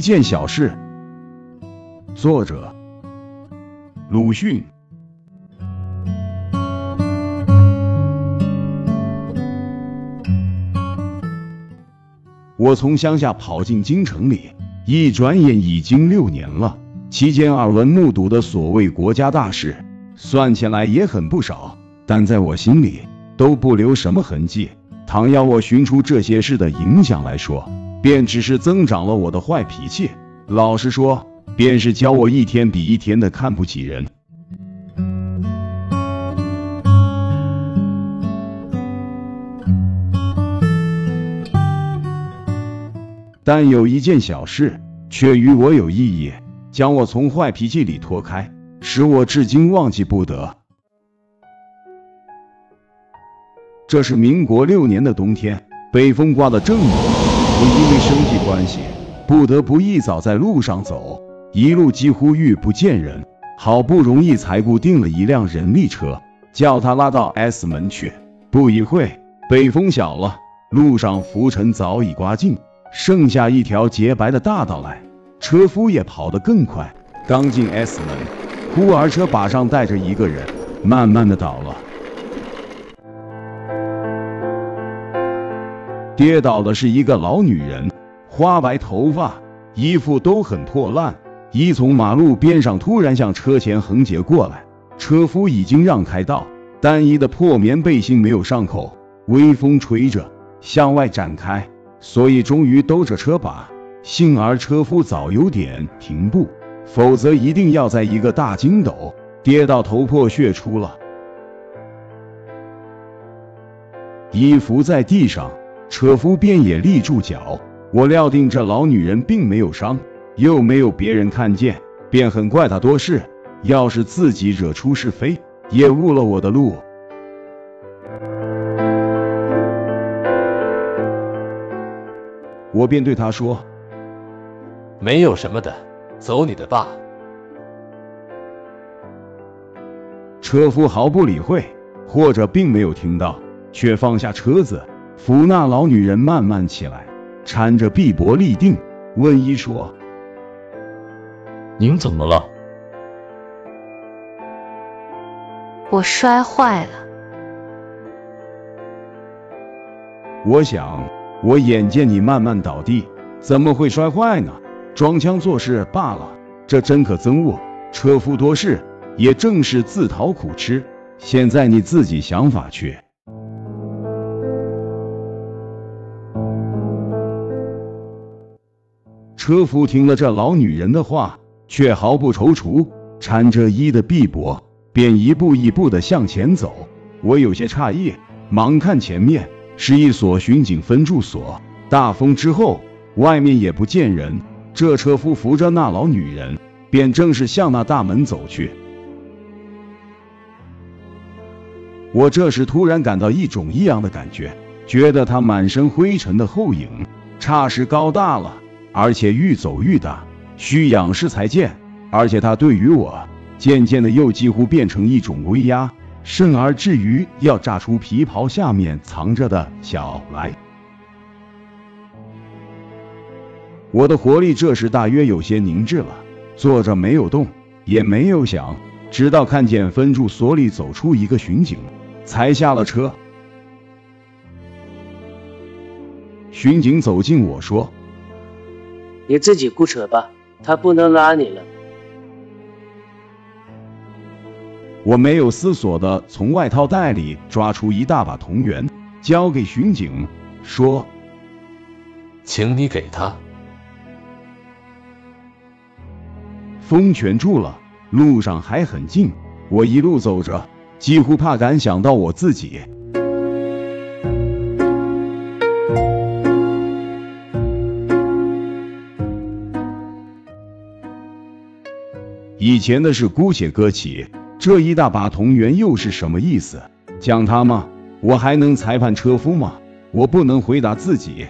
一件小事。作者：鲁迅。我从乡下跑进京城里，一转眼已经六年了。期间耳闻目睹的所谓国家大事，算起来也很不少，但在我心里都不留什么痕迹。倘要我寻出这些事的影响来说，便只是增长了我的坏脾气。老实说，便是教我一天比一天的看不起人。但有一件小事却与我有意义，将我从坏脾气里脱开，使我至今忘记不得。这是民国六年的冬天，北风刮得正猛，我因为生计关系，不得不一早在路上走，一路几乎遇不见人，好不容易才固定了一辆人力车，叫他拉到 S 门去。不一会，北风小了，路上浮尘早已刮尽。剩下一条洁白的大道来，车夫也跑得更快。刚进 S 门，忽而车把上带着一个人，慢慢的倒了。跌倒的是一个老女人，花白头发，衣服都很破烂，一从马路边上突然向车前横截过来。车夫已经让开道，单衣的破棉背心没有上口，微风吹着向外展开。所以终于兜着车把，幸而车夫早有点停步，否则一定要在一个大筋斗跌到头破血出了。衣服在地上，车夫便也立住脚。我料定这老女人并没有伤，又没有别人看见，便很怪她多事。要是自己惹出是非，也误了我的路。我便对他说：“没有什么的，走你的吧。”车夫毫不理会，或者并没有听到，却放下车子，扶那老女人慢慢起来，搀着臂膊立定，问医说：“您怎么了？”我摔坏了。我想。我眼见你慢慢倒地，怎么会摔坏呢？装腔作势罢了，这真可憎恶。车夫多事，也正是自讨苦吃。现在你自己想法去。车夫听了这老女人的话，却毫不踌躇，搀着衣的臂膊，便一步一步的向前走。我有些诧异，忙看前面。是一所巡警分驻所。大风之后，外面也不见人。这车夫扶着那老女人，便正是向那大门走去。我这时突然感到一种异样的感觉，觉得他满身灰尘的后影，差时高大了，而且愈走愈大，需仰视才见。而且他对于我，渐渐的又几乎变成一种威压。甚而至于要炸出皮袍下面藏着的小来，我的活力这时大约有些凝滞了，坐着没有动，也没有想，直到看见分驻所里走出一个巡警，才下了车。巡警走近我说：“你自己雇车吧，他不能拉你了。”我没有思索的从外套袋里抓出一大把铜元，交给巡警，说：“请你给他。”风全住了，路上还很静。我一路走着，几乎怕敢想到我自己。以前的事姑且搁起。这一大把铜元又是什么意思？讲他吗？我还能裁判车夫吗？我不能回答自己。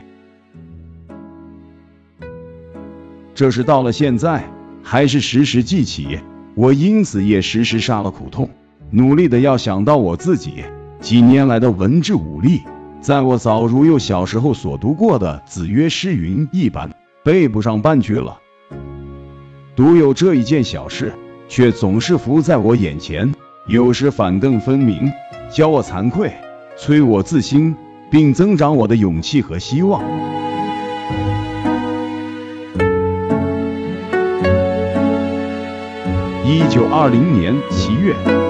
这是到了现在，还是时时记起。我因此也时时杀了苦痛，努力的要想到我自己几年来的文治武力，在我早如又小时候所读过的《子曰诗云》一般，背不上半句了。独有这一件小事，却总是浮在我眼前，有时反更分明，教我惭愧，催我自新，并增长我的勇气和希望。一九二零年七月。